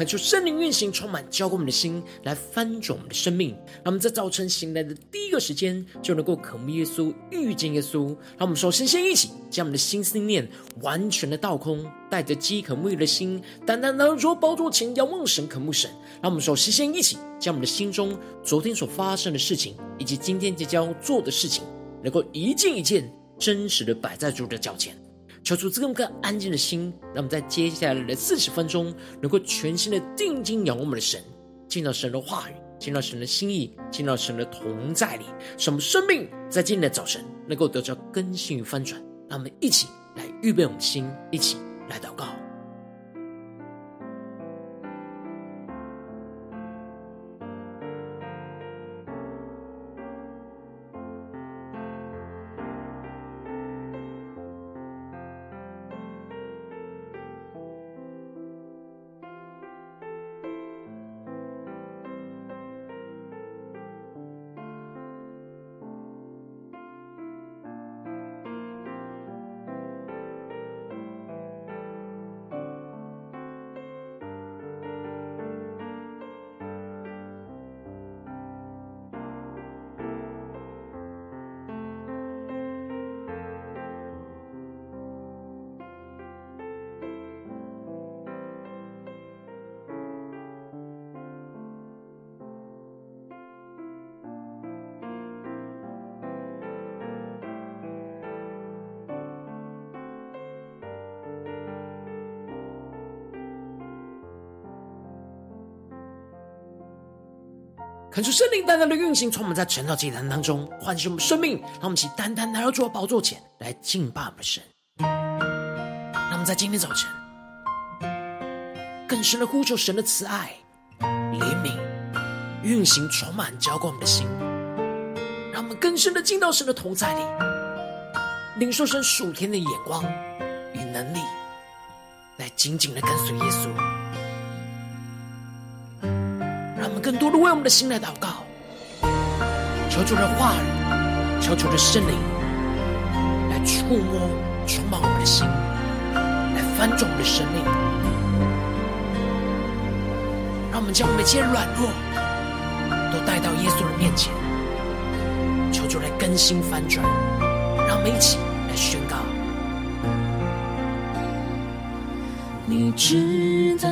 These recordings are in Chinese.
恳求圣灵运行，充满浇灌我们的心，来翻转我们的生命。让我们在早晨醒来的第一个时间，就能够渴慕耶稣，遇见耶稣。让我们首先先一起将我们的心思念完全的倒空，带着饥渴沐浴的心，单单来到宝座前，仰望神，渴慕神。让我们首先先一起将我们的心中昨天所发生的事情，以及今天即将要做的事情，能够一件一件真实的摆在主的脚前。求主赐给我们更安静的心，让我们在接下来的四十分钟，能够全心的定睛仰望我们的神，进到神的话语，进到神的心意，进到神的同在里，使我们生命在今天的早晨能够得到更新与翻转。让我们一起来预备我们的心，一起来祷告。恳求圣灵单单的运行，充满在晨祷祭坛当中，唤醒我们生命。让我们一起单单来到主的宝座前来敬拜我们神。让我们在今天早晨更深的呼求神的慈爱、怜悯、运行，充满浇灌我们的心。让我们更深的进到神的同在里，领受神属天的眼光与能力，来紧紧的跟随耶稣。更多的为我们的心来祷告，求主的话语，求主的圣灵来触摸、充满我们的心，来翻转我们的生命。让我们将我们一切软弱都带到耶稣的面前，求主来更新翻转。让我们一起来宣告：你知道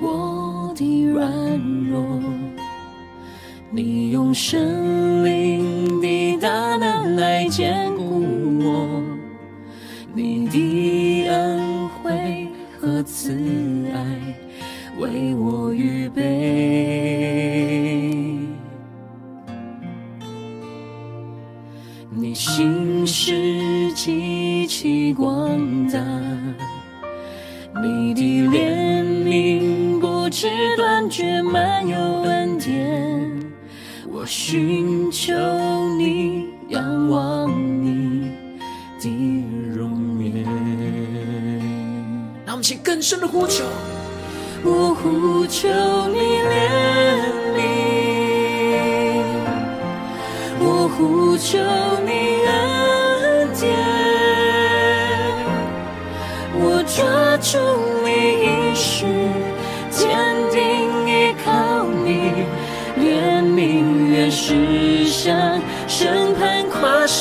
我的软弱。生灵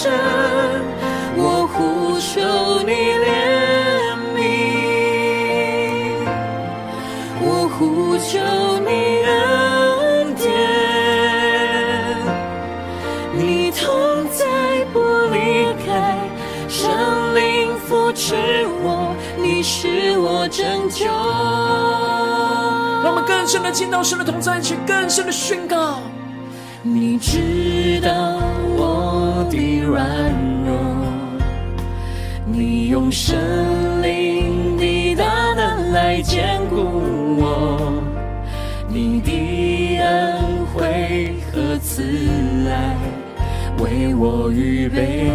跨山，我呼求你怜悯，我呼求你恩典，你同在不离开，圣灵扶持我，你是我拯救。让我们更深的进到神的同在，去更深的宣告。你知道的软弱，你用圣灵的大能来坚固我，你的恩惠和慈爱为我预备。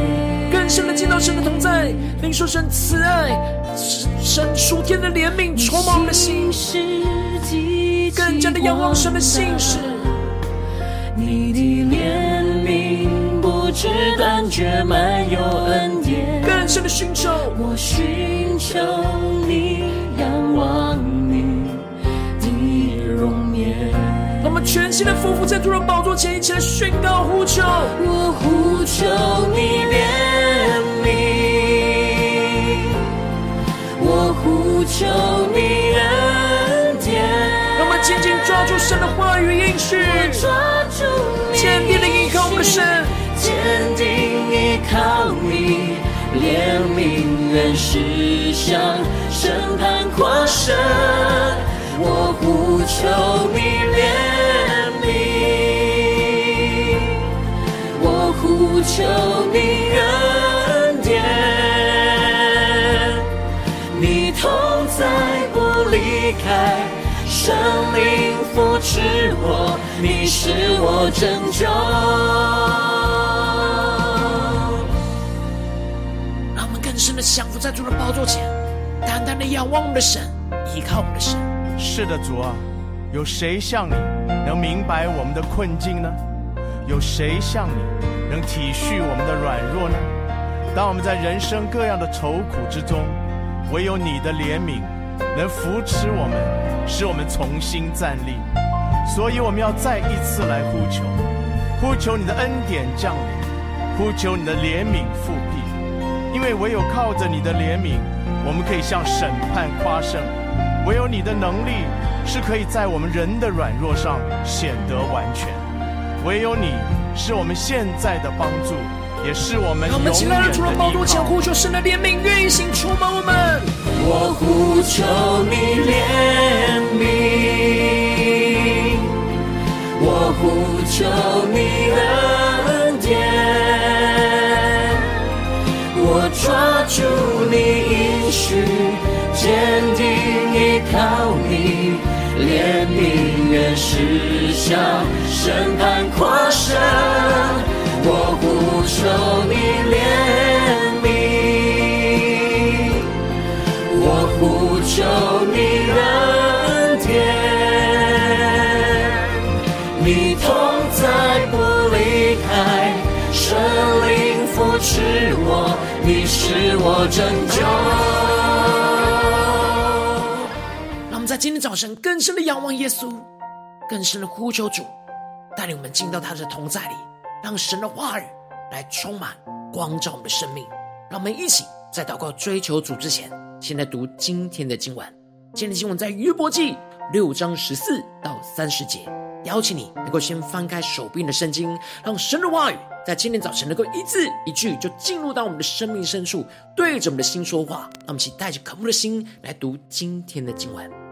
更深的见到神的同在，领受神慈爱，神属天的怜悯充满我们的心，更加的仰望神的信实。你的怜悯不知断绝，满有恩典。更深的寻求，我寻求你，仰望你的容颜。我们全新的匍匐在主的宝座前，一起来宣告呼求。我呼求你怜悯，我呼求你恩典。让我们紧紧抓住神的话语应许，坚定的依靠我们的神，坚定依靠你，怜悯愿驶向审判跨生。我呼求你怜悯，我呼求你恩典，你同在不离开，圣灵扶持我，你是我拯救。让我们更深的降服在主的宝座前，单单的仰望我们的神，依靠我们的神。是的，主啊，有谁像你能明白我们的困境呢？有谁像你能体恤我们的软弱呢？当我们在人生各样的愁苦之中，唯有你的怜悯能扶持我们，使我们重新站立。所以我们要再一次来呼求，呼求你的恩典降临，呼求你的怜悯复辟，因为唯有靠着你的怜悯，我们可以向审判夸胜。唯有你的能力是可以在我们人的软弱上显得完全，唯有你是我们现在的帮助，也是我们永远的依靠。我们起来，除了宝座前呼求神的怜悯，愿意行出吗？我们，我呼求你怜悯，我呼求你恩典，我抓住你应许。坚定依靠你，怜悯愿驶向审判跨生。我呼求求你恩典，你同在不离开，圣灵扶持我，你是我拯救。让我们在今天早晨，更深的仰望耶稣，更深的呼求主，带领我们进到他的同在里，让神的话语来充满光照我们的生命。让我们一起在祷告追求主之前，现在读今天的经文。今天的经文在约伯记六章十四到三十节。邀请你能够先翻开手边的圣经，让神的话语在今天早晨能够一字一句就进入到我们的生命深处，对着我们的心说话。让我们一起带着渴慕的心来读今天的经文。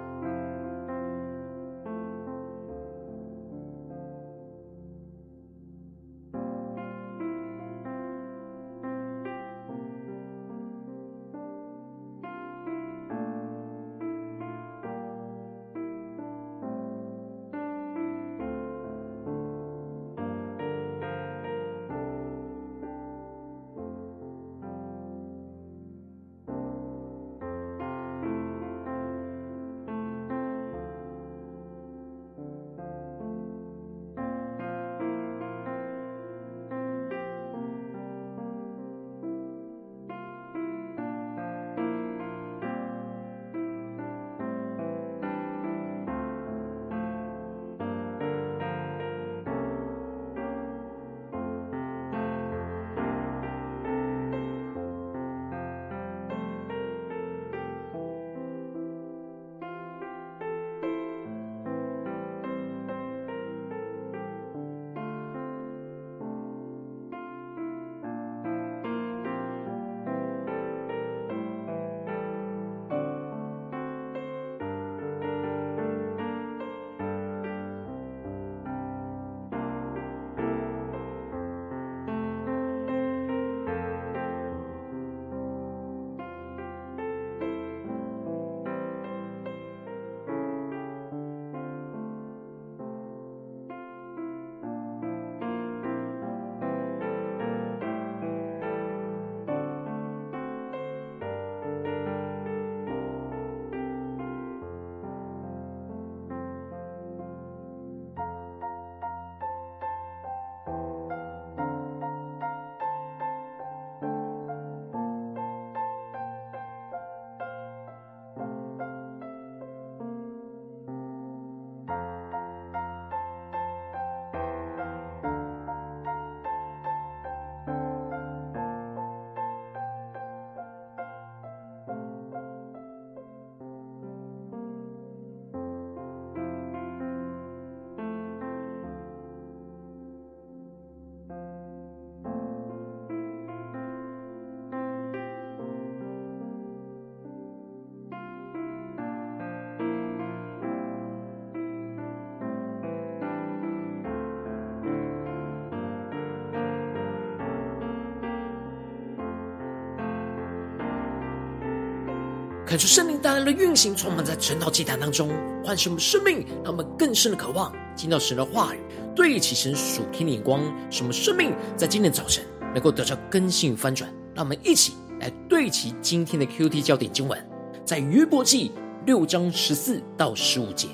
恳求圣灵带来的运行，充满在晨祷祭坛当中，唤醒我们生命，让我们更深的渴望听到神的话语，对齐神属天的眼光，使我们生命在今天早晨能够得到更新与翻转。让我们一起来对齐今天的 QT 焦点经文，在约伯记六章十四到十五节，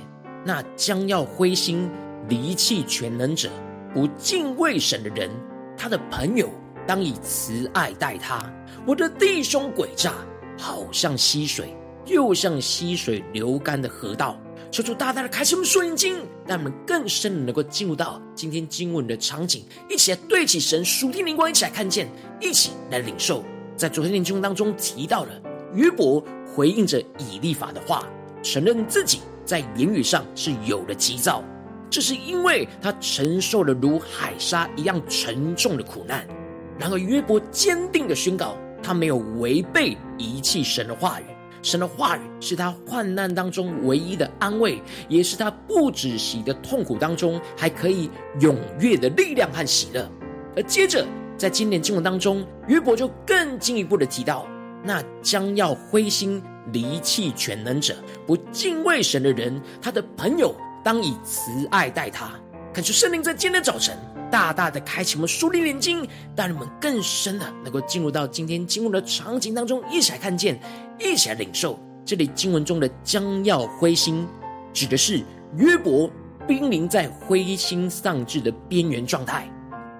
那将要灰心离弃全能者，不敬畏神的人，他的朋友当以慈爱待他。我的弟兄诡诈。好像溪水，又像溪水流干的河道。求主大大的开启我们属灵眼睛，让我们更深的能够进入到今天经文的场景，一起来对起神属天灵光，一起来看见，一起来领受。在昨天的经文当中提到了约伯回应着以利法的话，承认自己在言语上是有了急躁，这是因为他承受了如海沙一样沉重的苦难。然而约伯坚定的宣告。他没有违背遗弃神的话语，神的话语是他患难当中唯一的安慰，也是他不止息的痛苦当中还可以踊跃的力量和喜乐。而接着在今年经文当中，约伯就更进一步的提到，那将要灰心离弃全能者、不敬畏神的人，他的朋友当以慈爱待他。恳求圣灵在今天早晨。大大的开启我们属灵眼睛，让我们更深的能够进入到今天经文的场景当中，一起来看见，一起来领受。这里经文中的将要灰心，指的是约伯濒临在灰心丧志的边缘状态。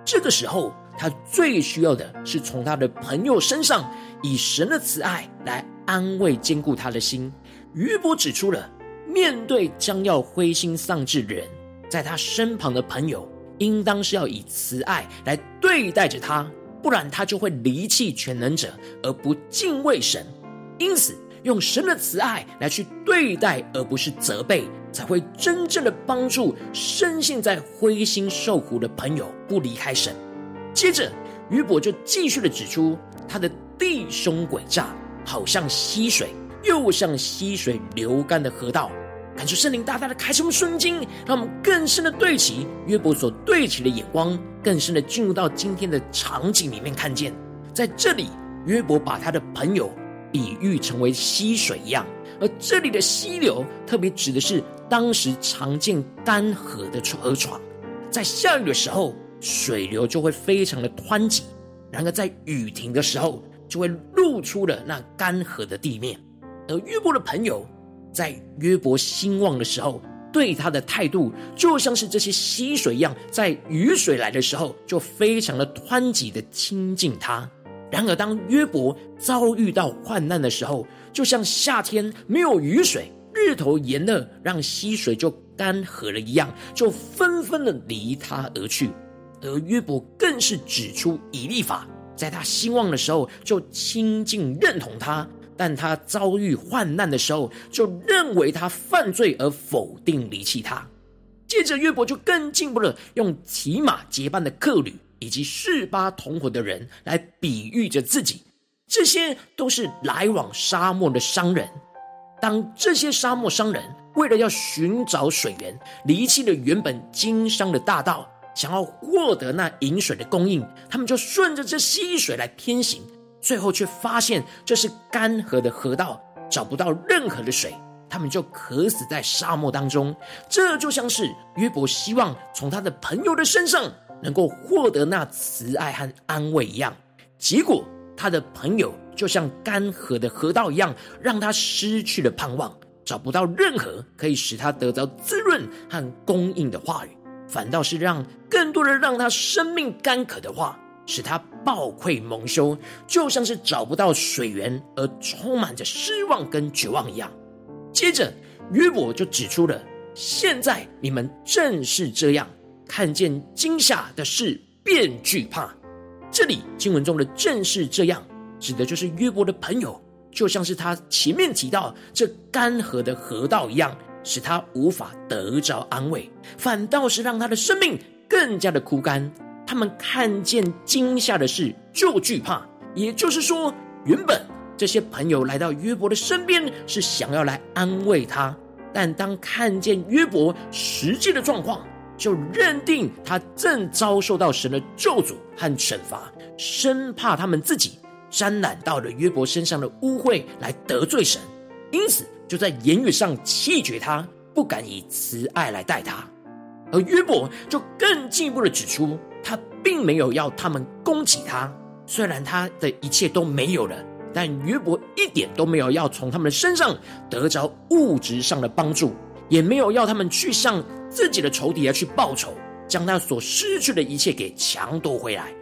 这个时候，他最需要的是从他的朋友身上，以神的慈爱来安慰、坚固他的心。约伯指出了，面对将要灰心丧志的人，在他身旁的朋友。应当是要以慈爱来对待着他，不然他就会离弃全能者而不敬畏神。因此，用神的慈爱来去对待，而不是责备，才会真正的帮助深陷在灰心受苦的朋友不离开神。接着，约伯就继续的指出，他的弟兄诡诈，好像溪水，又像溪水流干的河道。感受圣灵大大的开启我们瞬间，让我们更深的对齐约伯所对齐的眼光，更深的进入到今天的场景里面，看见在这里约伯把他的朋友比喻成为溪水一样，而这里的溪流特别指的是当时常见干涸的河床，在下雨的时候水流就会非常的湍急，然而在雨停的时候就会露出了那干涸的地面，而约伯的朋友。在约伯兴旺的时候，对他的态度就像是这些溪水一样，在雨水来的时候，就非常的湍急的亲近他。然而，当约伯遭遇到患难的时候，就像夏天没有雨水，日头炎热，让溪水就干涸了一样，就纷纷的离他而去。而约伯更是指出以利法，在他兴旺的时候，就亲近认同他。但他遭遇患难的时候，就认为他犯罪而否定离弃他。接着约伯就更进步了用骑马结伴的客旅以及示巴同伙的人来比喻着自己，这些都是来往沙漠的商人。当这些沙漠商人为了要寻找水源，离弃了原本经商的大道，想要获得那饮水的供应，他们就顺着这溪水来偏行。最后却发现这是干涸的河道，找不到任何的水，他们就渴死在沙漠当中。这就像是约伯希望从他的朋友的身上能够获得那慈爱和安慰一样，结果他的朋友就像干涸的河道一样，让他失去了盼望，找不到任何可以使他得到滋润和供应的话语，反倒是让更多的让他生命干渴的话。使他暴愧蒙羞，就像是找不到水源而充满着失望跟绝望一样。接着约伯就指出了，现在你们正是这样，看见惊吓的事便惧怕。这里经文中的正是这样，指的就是约伯的朋友，就像是他前面提到这干涸的河道一样，使他无法得着安慰，反倒是让他的生命更加的枯干。他们看见惊吓的事就惧怕，也就是说，原本这些朋友来到约伯的身边是想要来安慰他，但当看见约伯实际的状况，就认定他正遭受到神的咒诅和惩罚，生怕他们自己沾染到了约伯身上的污秽来得罪神，因此就在言语上弃绝他，不敢以慈爱来待他。而约伯就更进一步的指出，他并没有要他们攻击他，虽然他的一切都没有了，但约伯一点都没有要从他们的身上得着物质上的帮助，也没有要他们去向自己的仇敌而去报仇，将他所失去的一切给抢夺回来。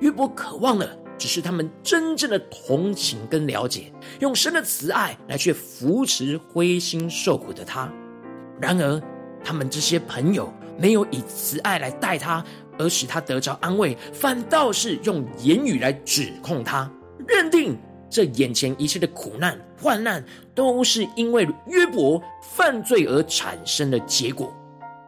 约伯渴望的只是他们真正的同情跟了解，用神的慈爱来去扶持灰心受苦的他。然而，他们这些朋友没有以慈爱来待他，而使他得着安慰，反倒是用言语来指控他，认定这眼前一切的苦难患难都是因为约伯犯罪而产生的结果。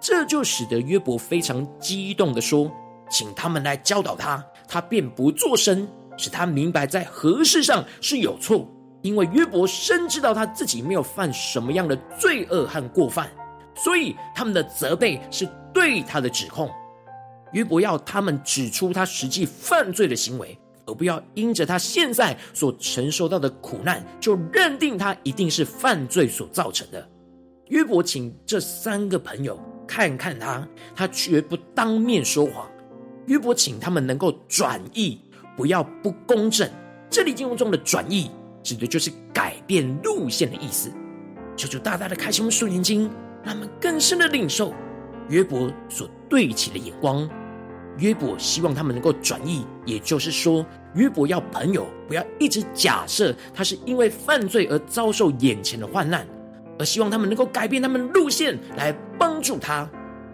这就使得约伯非常激动的说：“请他们来教导他。”他便不作声，使他明白在何事上是有错。因为约伯深知道他自己没有犯什么样的罪恶和过犯，所以他们的责备是对他的指控。约伯要他们指出他实际犯罪的行为，而不要因着他现在所承受到的苦难，就认定他一定是犯罪所造成的。约伯请这三个朋友看看他，他绝不当面说谎。约伯请他们能够转意，不要不公正。这里经文中的转意，指的就是改变路线的意思。求求大大的开启我们属灵眼睛，他们更深的领受约伯所对齐的眼光。约伯希望他们能够转意，也就是说，约伯要朋友不要一直假设他是因为犯罪而遭受眼前的患难，而希望他们能够改变他们的路线来帮助他。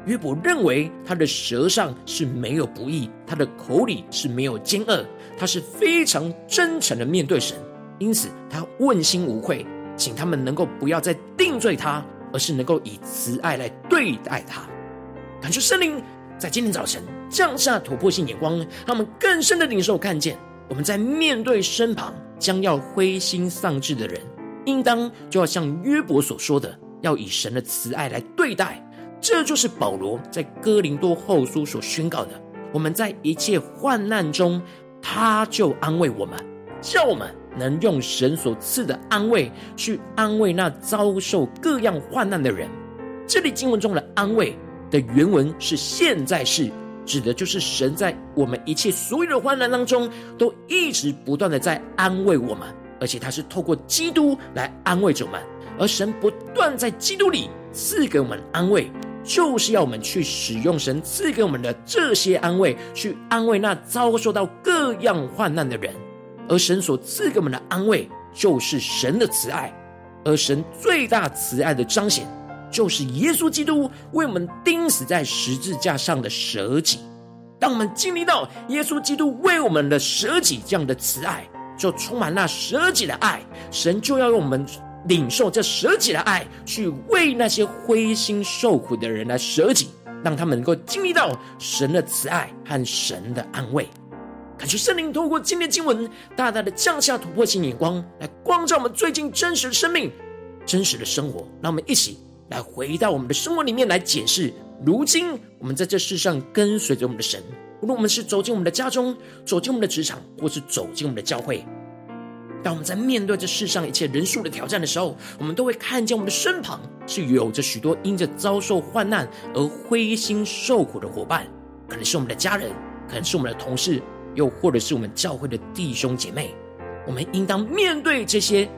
约伯认为他的舌上是没有不义，他的口里是没有奸恶，他是非常真诚的面对神，因此他问心无愧，请他们能够不要再定罪他，而是能够以慈爱来对待他。感谢圣灵在今天早晨降下突破性眼光，让我们更深的领受看见，我们在面对身旁将要灰心丧志的人，应当就要像约伯所说的，要以神的慈爱来对待。这就是保罗在哥林多后书所宣告的：我们在一切患难中，他就安慰我们，叫我们能用神所赐的安慰去安慰那遭受各样患难的人。这里经文中的安慰的原文是现在式，指的就是神在我们一切所有的患难当中，都一直不断的在安慰我们，而且他是透过基督来安慰着我们，而神不断在基督里赐给我们安慰。就是要我们去使用神赐给我们的这些安慰，去安慰那遭受到各样患难的人。而神所赐给我们的安慰，就是神的慈爱。而神最大慈爱的彰显，就是耶稣基督为我们钉死在十字架上的舍己。当我们经历到耶稣基督为我们的舍己这样的慈爱，就充满那舍己的爱，神就要用我们。领受这舍己的爱，去为那些灰心受苦的人来舍己，让他们能够经历到神的慈爱和神的安慰。感谢圣灵透过今天经文，大大的降下突破性眼光，来光照我们最近真实的生命、真实的生活。让我们一起来回到我们的生活里面来检视。如今我们在这世上跟随着我们的神，无论我们是走进我们的家中，走进我们的职场，或是走进我们的教会。当我们在面对这世上一切人数的挑战的时候，我们都会看见我们的身旁是有着许多因着遭受患难而灰心受苦的伙伴，可能是我们的家人，可能是我们的同事，又或者是我们教会的弟兄姐妹。我们应当面对这些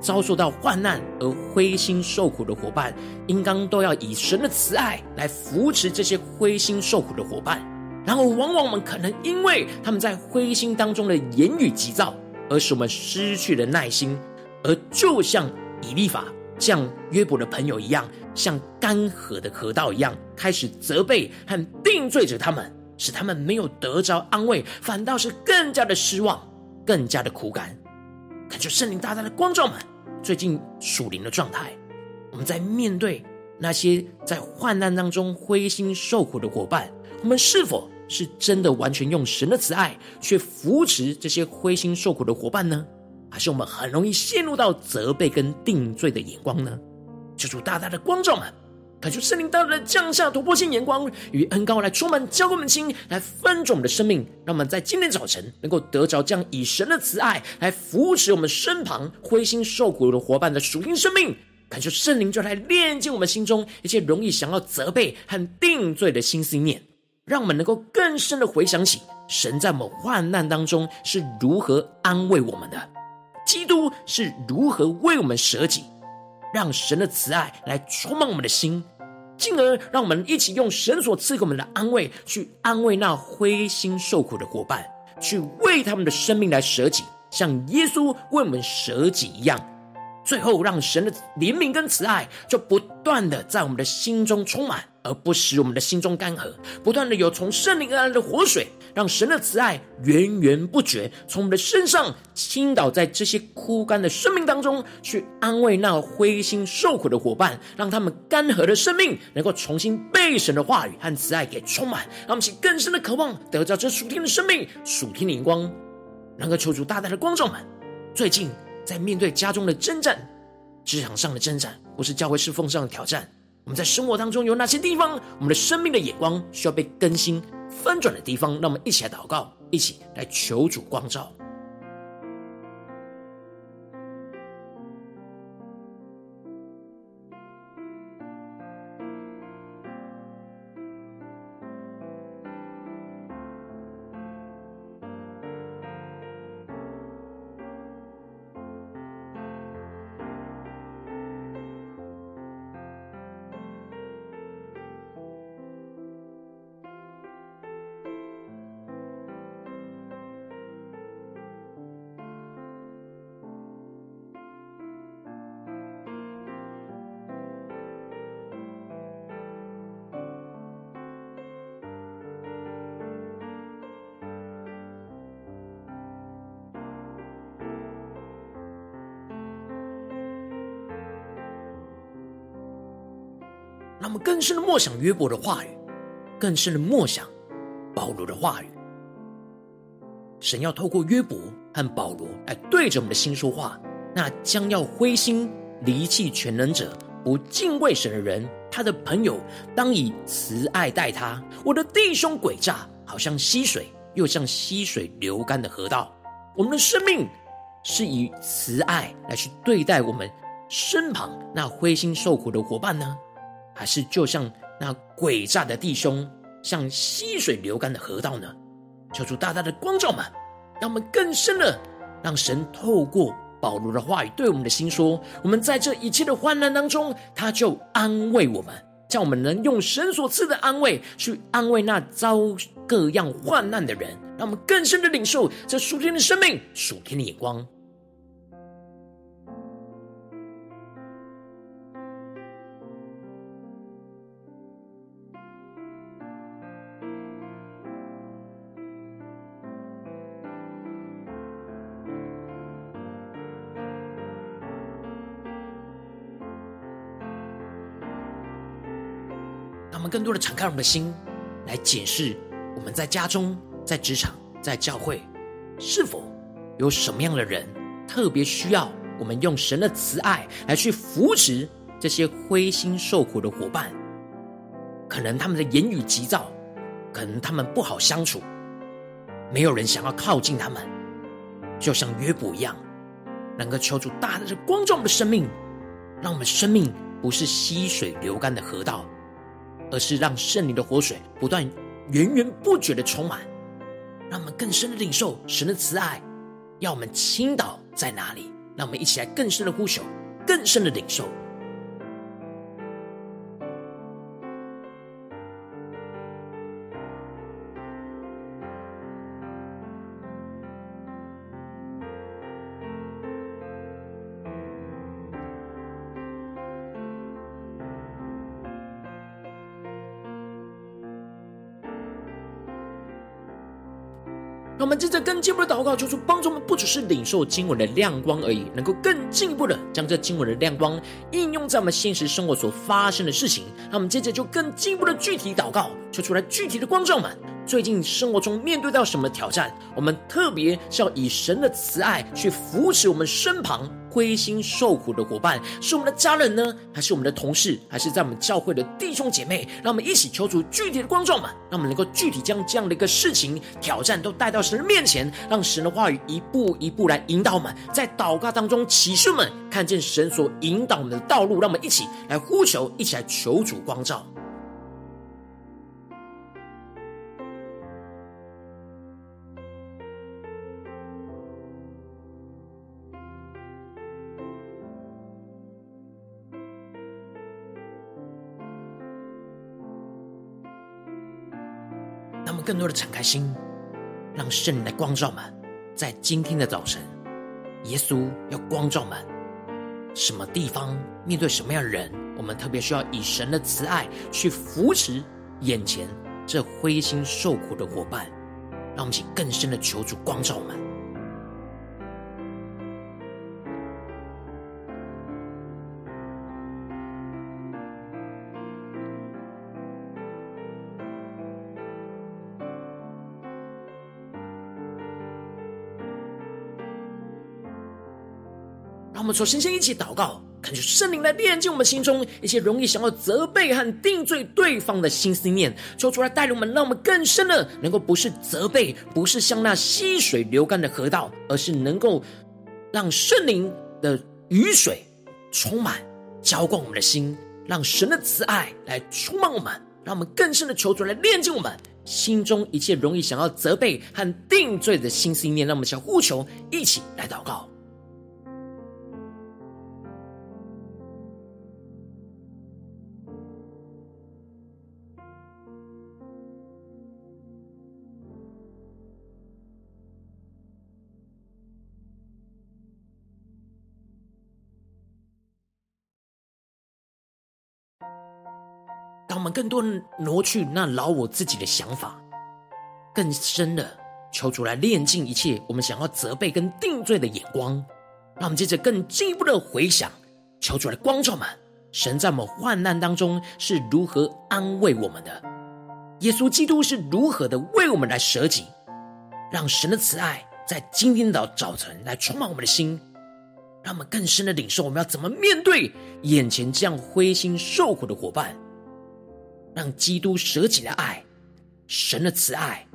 遭受到患难而灰心受苦的伙伴，应当都要以神的慈爱来扶持这些灰心受苦的伙伴。然后，往往我们可能因为他们在灰心当中的言语急躁。而使我们失去了耐心，而就像以利法、像约伯的朋友一样，像干涸的河道一样，开始责备和定罪着他们，使他们没有得着安慰，反倒是更加的失望，更加的苦感。感谢圣灵大大的光照们，最近属灵的状态，我们在面对那些在患难当中灰心受苦的伙伴，我们是否？是真的完全用神的慈爱去扶持这些灰心受苦的伙伴呢？还是我们很容易陷入到责备跟定罪的眼光呢？求主大大的光照们，恳求圣灵大大的降下突破性眼光与恩膏来充满浇灌我们心，来翻转我们的生命，让我们在今天早晨能够得着这样以神的慈爱来扶持我们身旁灰心受苦的伙伴的属灵生命。恳求圣灵就来炼净我们心中一切容易想要责备和定罪的心思念，让我们能够更深的回想起神在我们患难当中是如何安慰我们的，基督是如何为我们舍己，让神的慈爱来充满我们的心。进而让我们一起用神所赐给我们的安慰，去安慰那灰心受苦的伙伴，去为他们的生命来舍己，像耶稣为我们舍己一样。最后，让神的怜悯跟慈爱就不断的在我们的心中充满，而不使我们的心中干涸。不断的有从圣灵而来的活水，让神的慈爱源源不绝从我们的身上倾倒在这些枯干的生命当中，去安慰那灰心受苦的伙伴，让他们干涸的生命能够重新被神的话语和慈爱给充满。让我们起更深的渴望，得到这属天的生命、属天的灵光，能够求主大大的光照们。最近。在面对家中的征战、职场上的征战，或是教会侍奉上的挑战，我们在生活当中有哪些地方，我们的生命的眼光需要被更新、翻转的地方？让我们一起来祷告，一起来求主光照。让我们更深的默想约伯的话语，更深的默想保罗的话语。神要透过约伯和保罗来对着我们的心说话。那将要灰心离弃全能者、不敬畏神的人，他的朋友当以慈爱待他。我的弟兄诡诈，好像溪水，又像溪水流干的河道。我们的生命是以慈爱来去对待我们身旁那灰心受苦的伙伴呢？还是就像那诡诈的弟兄，像溪水流干的河道呢？求主大大的光照们，让我们更深的让神透过保罗的话语对我们的心说：我们在这一切的患难当中，他就安慰我们，叫我们能用神所赐的安慰去安慰那遭各样患难的人，让我们更深的领受这属天的生命、属天的眼光。更多的敞开我们的心，来检视我们在家中、在职场、在教会，是否有什么样的人特别需要我们用神的慈爱来去扶持这些灰心受苦的伙伴？可能他们的言语急躁，可能他们不好相处，没有人想要靠近他们，就像约伯一样，能够求助大大的光照我们的生命，让我们生命不是溪水流干的河道。而是让圣灵的活水不断源源不绝的充满，让我们更深的领受神的慈爱，要我们倾倒在哪里？让我们一起来更深的呼求，更深的领受。我们接着更进一步的祷告，求主帮助我们，不只是领受经文的亮光而已，能够更进一步的将这经文的亮光应用在我们现实生活所发生的事情。那我们接着就更进一步的具体祷告，求出来具体的光照们，最近生活中面对到什么挑战，我们特别是要以神的慈爱去扶持我们身旁灰心受苦的伙伴，是我们的家人呢，还是我们的同事，还是在我们教会的弟兄姐妹？让我们一起求主具体的光照们，让我们能够具体将这样的一个事情挑战都带到神的面前，让神的话语一步一步来引导我们，在祷告当中启示们看见神所引导我们的道路，让我们一起来呼求，一起来求主光照。更多的敞开心，让圣灵的光照满。在今天的早晨，耶稣要光照满，什么地方面对什么样的人，我们特别需要以神的慈爱去扶持眼前这灰心受苦的伙伴。让我们请更深的求主光照们。我们说，先先一起祷告，恳求圣灵来炼净我们心中一些容易想要责备和定罪对方的心思念，求主来带领我们，让我们更深的能够不是责备，不是像那溪水流干的河道，而是能够让圣灵的雨水充满浇灌我们的心，让神的慈爱来充满我们，让我们更深的求主来炼净我们心中一切容易想要责备和定罪的心思念，让我们想呼求，一起来祷告。更多挪去那老我自己的想法，更深的求主来炼净一切我们想要责备跟定罪的眼光，让我们接着更进一步的回想，求主来光照们，神在我们患难当中是如何安慰我们的，耶稣基督是如何的为我们来舍己，让神的慈爱在今天的早晨来充满我们的心，让我们更深的领受我们要怎么面对眼前这样灰心受苦的伙伴。让基督舍己的爱、神的慈爱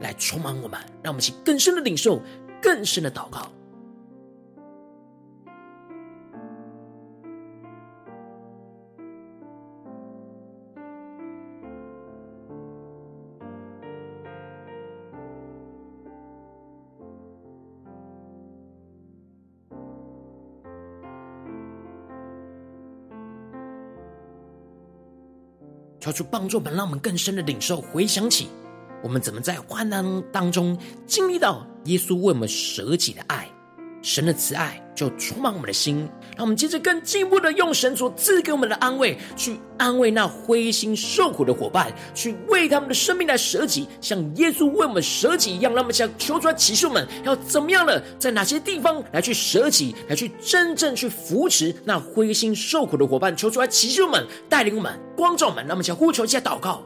来充满我们，让我们去更深的领受、更深的祷告。主帮助我们，让我们更深的领受、回想起我们怎么在患难当中经历到耶稣为我们舍己的爱，神的慈爱就充满我们的心。让我们接着更进一步的用神所赐给我们的安慰，去安慰那灰心受苦的伙伴，去为他们的生命来舍己，像耶稣为我们舍己一样。让我们想求出来启示我们要怎么样了，在哪些地方来去舍己，来去真正去扶持那灰心受苦的伙伴。求出来启示我们，带领我们，光照我们。让我们想呼求一下祷告。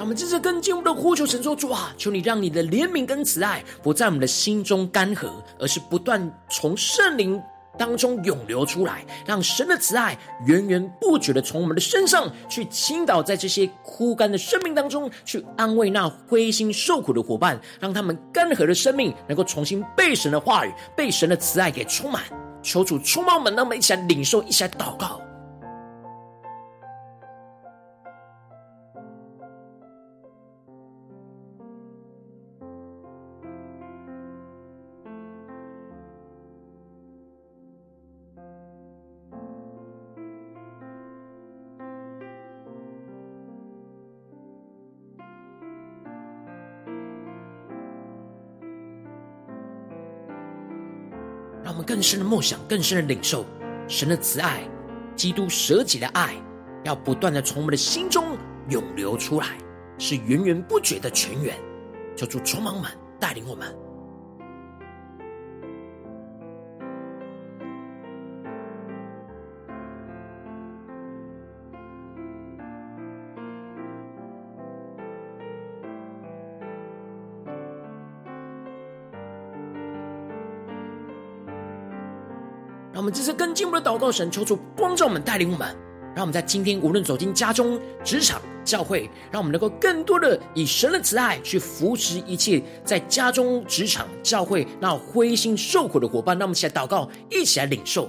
让我们接着更进一步的呼求神说：主啊，求你让你的怜悯跟慈爱不在我们的心中干涸，而是不断从圣灵当中涌流出来，让神的慈爱源源不绝的从我们的身上去倾倒在这些枯干的生命当中，去安慰那灰心受苦的伙伴，让他们干涸的生命能够重新被神的话语、被神的慈爱给充满。求主充满我们，让我们一起来领受，一起来祷告。更深的梦想，更深的领受神的慈爱，基督舍己的爱，要不断的从我们的心中涌流出来，是源源不绝的泉源。求主充满们，带领我们。们这次更进一步的祷告，神求主光照我们，带领我们，让我们在今天无论走进家中、职场、教会，让我们能够更多的以神的慈爱去扶持一切在家中、职场、教会那灰心受苦的伙伴。让我们一起来祷告，一起来领受。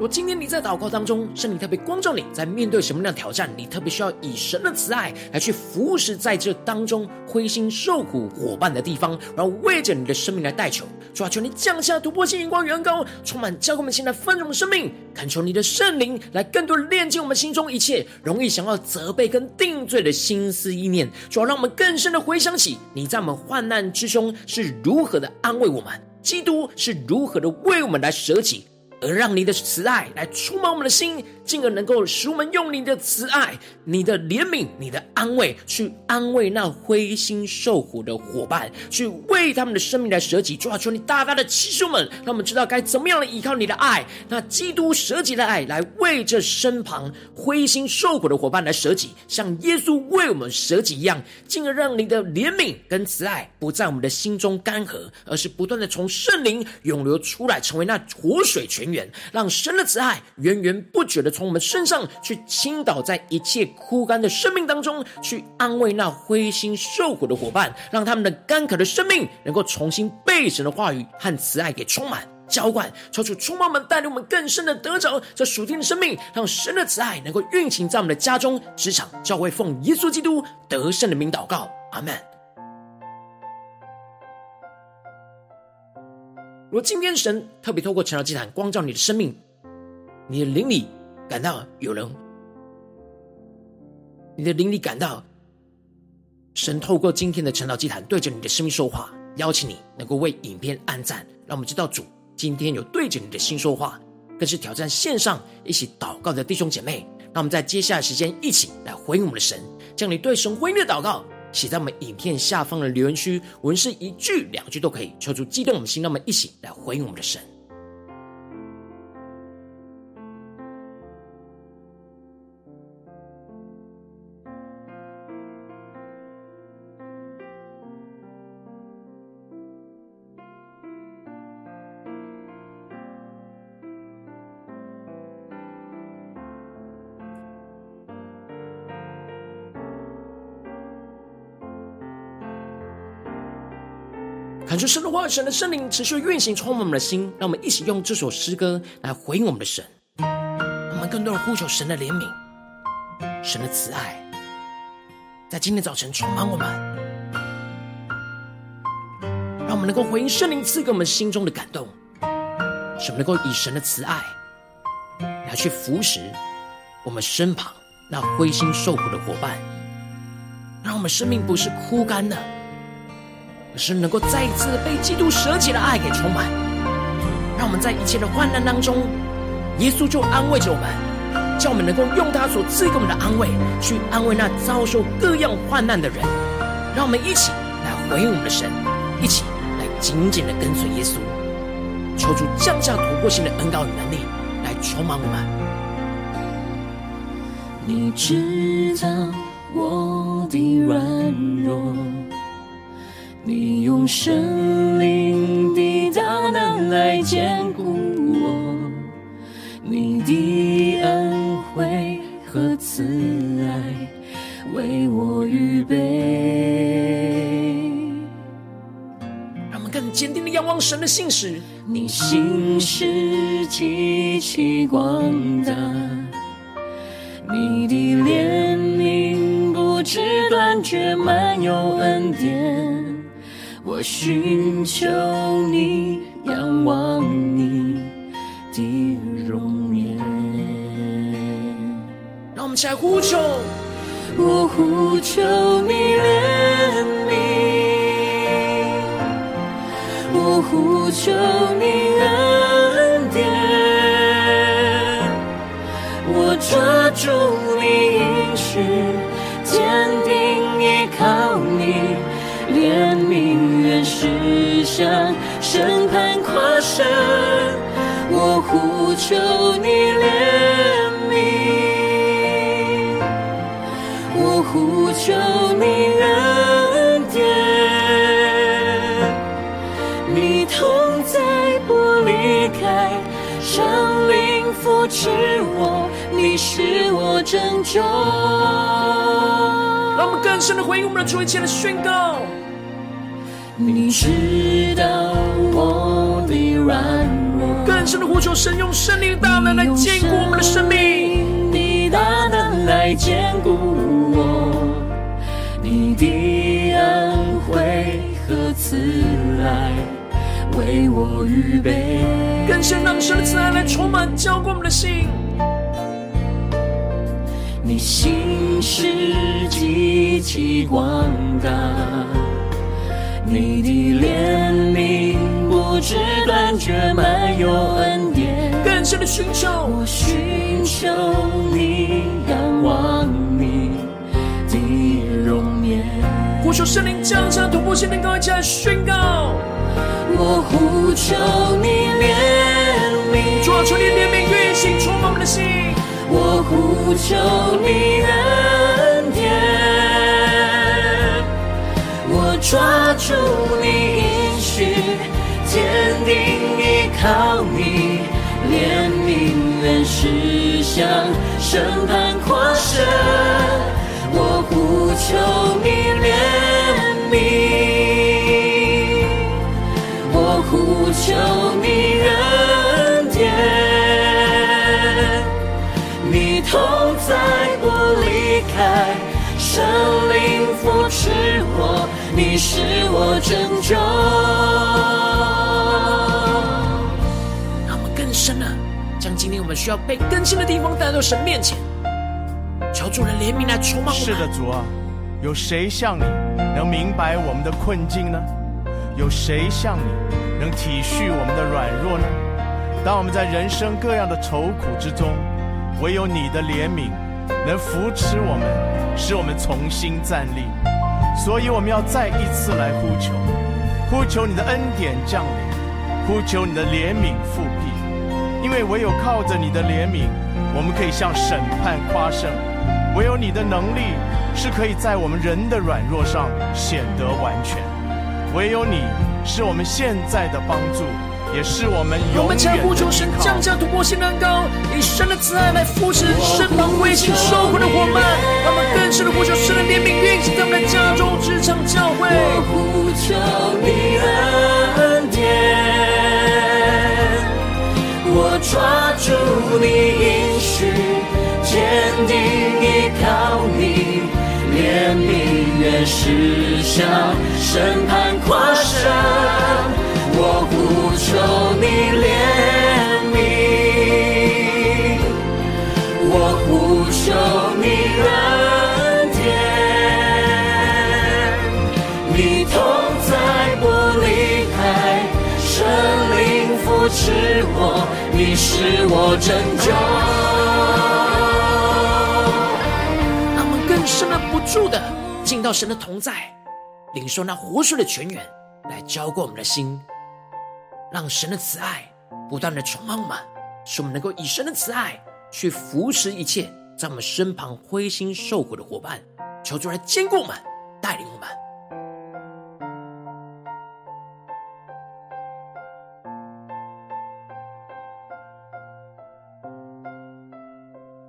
如今天你在祷告当中，圣灵特别光照你，在面对什么样的挑战，你特别需要以神的慈爱来去服侍在这当中灰心受苦伙伴的地方，然后为着你的生命来代求。主啊，求你降下突破性眼光，远高，充满教会我们现在丰盛的生命，恳求你的圣灵来更多的炼净我们心中一切容易想要责备跟定罪的心思意念。主啊，让我们更深的回想起你在我们患难之中是如何的安慰我们，基督是如何的为我们来舍己。而让你的慈爱来触摸我们的心，进而能够使我们用你的慈爱、你的怜悯、你的安慰，去安慰那灰心受苦的伙伴，去为他们的生命来舍己。主啊，求你大大的启示我们，让我们知道该怎么样的依靠你的爱，那基督舍己的爱，来为这身旁灰心受苦的伙伴来舍己，像耶稣为我们舍己一样，进而让你的怜悯跟慈爱不在我们的心中干涸，而是不断的从圣灵涌流出来，成为那活水泉。让神的慈爱源源不绝的从我们身上去倾倒在一切枯干的生命当中，去安慰那灰心受苦的伙伴，让他们的干渴的生命能够重新被神的话语和慈爱给充满浇灌，超出充满们带领我们更深的得着这属天的生命，让神的慈爱能够运行在我们的家中、职场、教会，奉耶稣基督得胜的名祷告，阿门。如果今天神特别透过晨祷祭坛光照你的生命，你的灵里感到有人，你的灵里感到神透过今天的晨祷祭坛对着你的生命说话，邀请你能够为影片按赞，让我们知道主今天有对着你的心说话，更是挑战线上一起祷告的弟兄姐妹，让我们在接下来时间一起来回应我们的神，将你对神回应的祷告。写在我们影片下方的留言区，文字一句两句都可以，抽出激动我们心，让我们一起来回应我们的神。神的话语，神的圣灵持续运行，充满我们的心。让我们一起用这首诗歌来回应我们的神。我们更多的呼求神的怜悯、神的慈爱，在今天早晨充满我们。让我们能够回应圣灵赐给我们心中的感动，使我们能够以神的慈爱来去扶持我们身旁那灰心受苦的伙伴，让我们生命不是枯干的。而是能够再一次被基督舍己的爱给充满，让我们在一切的患难当中，耶稣就安慰着我们，叫我们能够用他所赐给我们的安慰，去安慰那遭受各样患难的人。让我们一起来回应我们的神，一起来紧紧的跟随耶稣，求主降下突破性的恩膏与能力来充满我们。你知道我的软弱。你用圣灵的大能来坚固我，你的恩惠和慈爱为我预备。让我们更坚定的仰望神的信使。你信实极其广大，你的怜悯不知断绝，满有恩典。我寻求你，仰望你的容颜。让我们起来呼求，我呼求你怜悯，我呼求你恩典，我抓住你应许，向审判跨生，我呼求你怜悯，我呼求你恩典，你同在不离开，圣灵扶持我，你是我拯救。让我们更深的回应我们的主，一切的宣告。你知道我的软弱，更深的呼求神用圣灵的大能来坚固我们的生命，你大能来坚固我，你的恩惠和慈爱为我预备。更深让神的慈爱来充满浇灌我们的心，你心是极其广大。你的怜悯不知断绝，满有恩典。更深的寻求，我寻求你，仰望你的容颜。呼求圣灵降下突破性的高一起来宣告。我呼求你怜悯，主啊，求你怜悯运行充满我们的心。我呼求你抓住你应许，坚定依靠你，怜悯愿驶向审判跨生。我呼求你怜悯，我呼求你恩典，你同在不离开，神灵扶持我。你是我拯救。让我们更深的将今天我们需要被更新的地方带到神面前，求主的怜悯来充满我们。是的，主啊，有谁像你能明白我们的困境呢？有谁像你能体恤我们的软弱呢？当我们在人生各样的愁苦之中，唯有你的怜悯能扶持我们，使我们重新站立。所以我们要再一次来呼求，呼求你的恩典降临，呼求你的怜悯复辟，因为唯有靠着你的怜悯，我们可以向审判夸胜；唯有你的能力是可以在我们人的软弱上显得完全；唯有你是我们现在的帮助。也是我们永远的我求神降下突破性蛋糕，以神的慈爱来扶持身旁危险受困的伙伴，他们更深的呼求神的怜悯运行在们的家中、职场、教会。我呼求你恩典，我抓住你应许，坚定依靠你，怜悯愿是向身旁。是我拯救。让我们更深的不住的进到神的同在，领受那活水的泉源来浇灌我们的心，让神的慈爱不断的充满我们，使我们能够以神的慈爱去扶持一切在我们身旁灰心受苦的伙伴，求主来坚固我们，带领我们。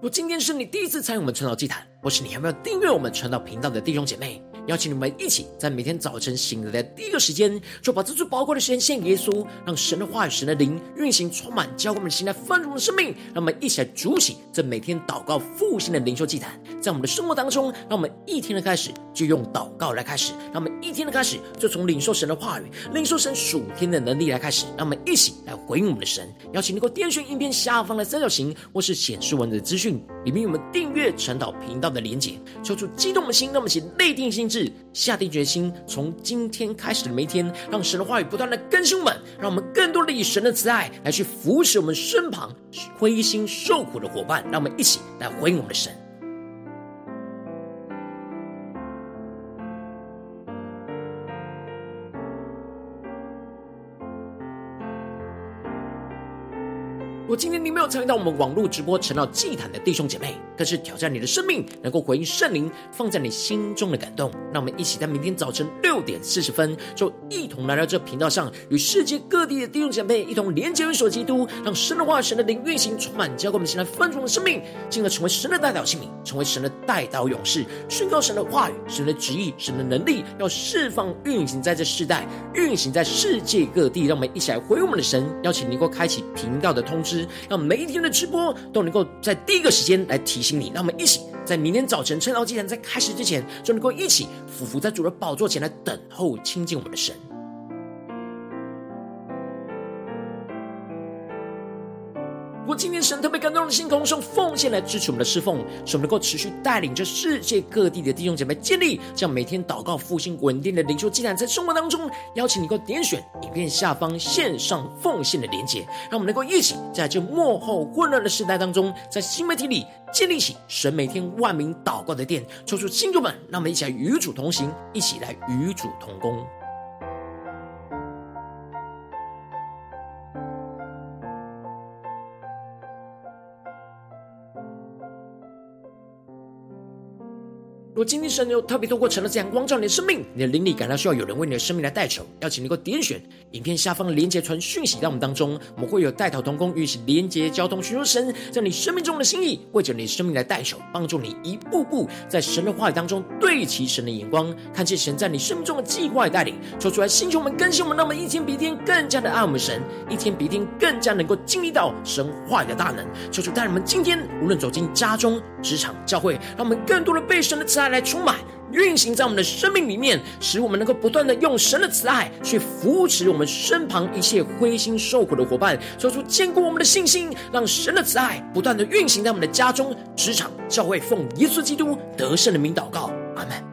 果今天是你第一次参与我们传道祭坛，或是你还没有订阅我们传道频道的弟兄姐妹，邀请你们一起在每天早晨醒来的第一个时间，就把这最宝贵的时间献给耶稣，让神的话语、神的灵运行充满，浇灌我们的心来丰盛的生命。让我们一起来筑起这每天祷告复兴的灵修祭坛，在我们的生活当中，让我们一天的开始就用祷告来开始，让我们一天的开始就从领受神的话语、领受神属天的能力来开始。让我们一起来回应我们的神。邀请你给我点选影片下方的三角形，或是显示文字资讯，里面有我们订阅传道频道的连结，抽出激动的心，让我们起内定心志，下定决心，从今天开始的每一天，让神的话语不断的更新我们，让我们更多的以神的慈爱来去扶持我们身旁灰心受苦的伙伴，让我们一起来回应我们的神。果今天你没有参与到我们网络直播成了祭坛的弟兄姐妹，更是挑战你的生命，能够回应圣灵放在你心中的感动。让我们一起在明天早晨六点四十分，就一同来到这频道上，与世界各地的弟兄姐妹一同连接、元首基督，让神的话、神的灵运行充满，浇灌我们现在丰盛的生命，进而成为神的代表器皿，成为神的代祷勇士，宣告神的话语、神的旨意、神的能力，要释放运行在这世代，运行在世界各地。让我们一起来回应我们的神，邀请你能够开启频道的通知。让每一天的直播都能够在第一个时间来提醒你，让我们一起在明天早晨晨祷祭坛在开始之前，就能够一起俯伏在主的宝座前来等候亲近我们的神。如果今天神特别感动的心，空用奉献来支持我们的侍奉，使我们能够持续带领着世界各地的弟兄姐妹建立这样每天祷告复兴稳定的灵修祭坛，在生活当中，邀请你能够点选影片下方线上奉献的连结，让我们能够一起在这幕后混乱的时代当中，在新媒体里建立起神每天万名祷告的殿，抽出信徒们，让我们一起来与主同行，一起来与主同工。果今天神又特别透过晨祷这样光照你的生命，你的灵里感到需要有人为你的生命来代求，邀请你能够点选影片下方的连结传讯息到我们当中，我们会有代祷同工与其连结交通，寻求神在你生命中的心意，为着你生命来代求，帮助你一步步在神的话语当中对齐神的眼光，看见神在你生命中的计划与带领，求出来星球们更新我们，让我们一天比一天更加的爱我们神，一天比一天更加能够经历到神话语的大能。求主带领我们今天无论走进家中、职场、教会，让我们更多的被神的慈爱来充满运行在我们的生命里面，使我们能够不断的用神的慈爱去扶持我们身旁一切灰心受苦的伙伴，做出坚固我们的信心，让神的慈爱不断的运行在我们的家中、职场、教会，奉耶稣基督得胜的名祷告，阿门。